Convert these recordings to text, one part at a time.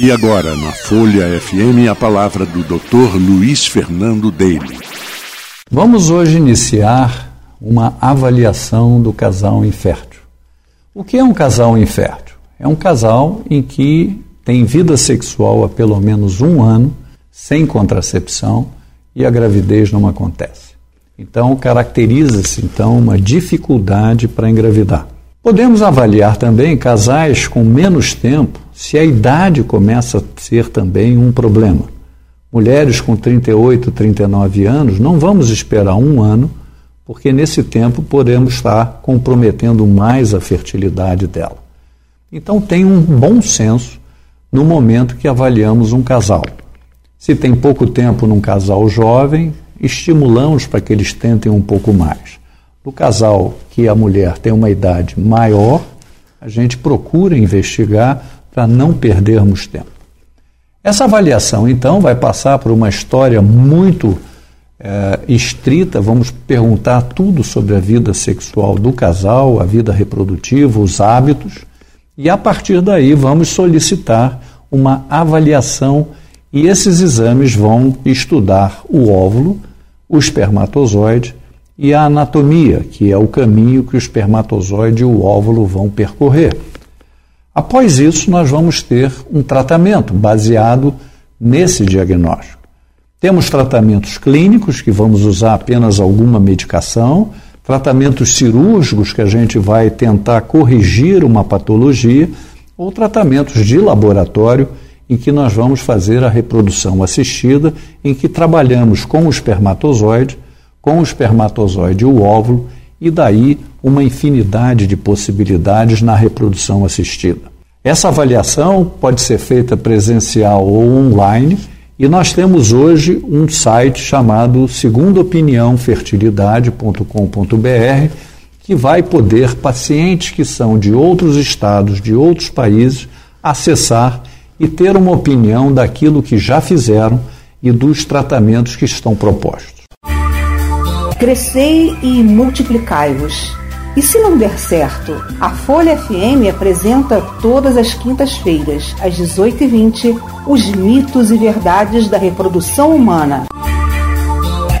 E agora, na Folha FM, a palavra do Dr. Luiz Fernando Daly. Vamos hoje iniciar uma avaliação do casal infértil. O que é um casal infértil? É um casal em que tem vida sexual há pelo menos um ano, sem contracepção, e a gravidez não acontece. Então, caracteriza-se então uma dificuldade para engravidar. Podemos avaliar também casais com menos tempo se a idade começa a ser também um problema. Mulheres com 38, 39 anos, não vamos esperar um ano, porque nesse tempo podemos estar comprometendo mais a fertilidade dela. Então, tem um bom senso no momento que avaliamos um casal. Se tem pouco tempo num casal jovem, estimulamos para que eles tentem um pouco mais. No casal que a mulher tem uma idade maior, a gente procura investigar para não perdermos tempo. Essa avaliação, então, vai passar por uma história muito é, estrita. Vamos perguntar tudo sobre a vida sexual do casal, a vida reprodutiva, os hábitos, e a partir daí vamos solicitar uma avaliação. E esses exames vão estudar o óvulo, o espermatozoide e a anatomia, que é o caminho que o espermatozoide e o óvulo vão percorrer. Após isso, nós vamos ter um tratamento baseado nesse diagnóstico. Temos tratamentos clínicos, que vamos usar apenas alguma medicação, tratamentos cirúrgicos, que a gente vai tentar corrigir uma patologia, ou tratamentos de laboratório, em que nós vamos fazer a reprodução assistida, em que trabalhamos com o espermatozoide, com o espermatozoide e o óvulo, e daí uma infinidade de possibilidades na reprodução assistida. Essa avaliação pode ser feita presencial ou online, e nós temos hoje um site chamado segundaopiniãofertilidade.com.br, que vai poder pacientes que são de outros estados, de outros países, acessar e ter uma opinião daquilo que já fizeram e dos tratamentos que estão propostos. Crescei e multiplicai-vos. E se não der certo? A Folha FM apresenta todas as quintas-feiras, às 18h20, os mitos e verdades da reprodução humana.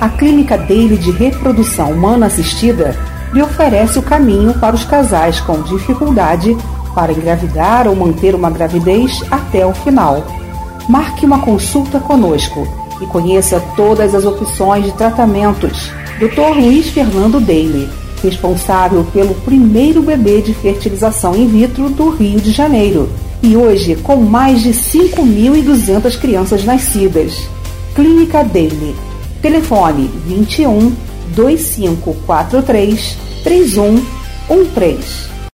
A Clínica dele de Reprodução Humana Assistida lhe oferece o caminho para os casais com dificuldade para engravidar ou manter uma gravidez até o final. Marque uma consulta conosco e conheça todas as opções de tratamentos. Dr. Luiz Fernando Daly responsável pelo primeiro bebê de fertilização in vitro do Rio de Janeiro, e hoje com mais de 5.200 crianças nascidas. Clínica Daily. Telefone 21 2543 3113.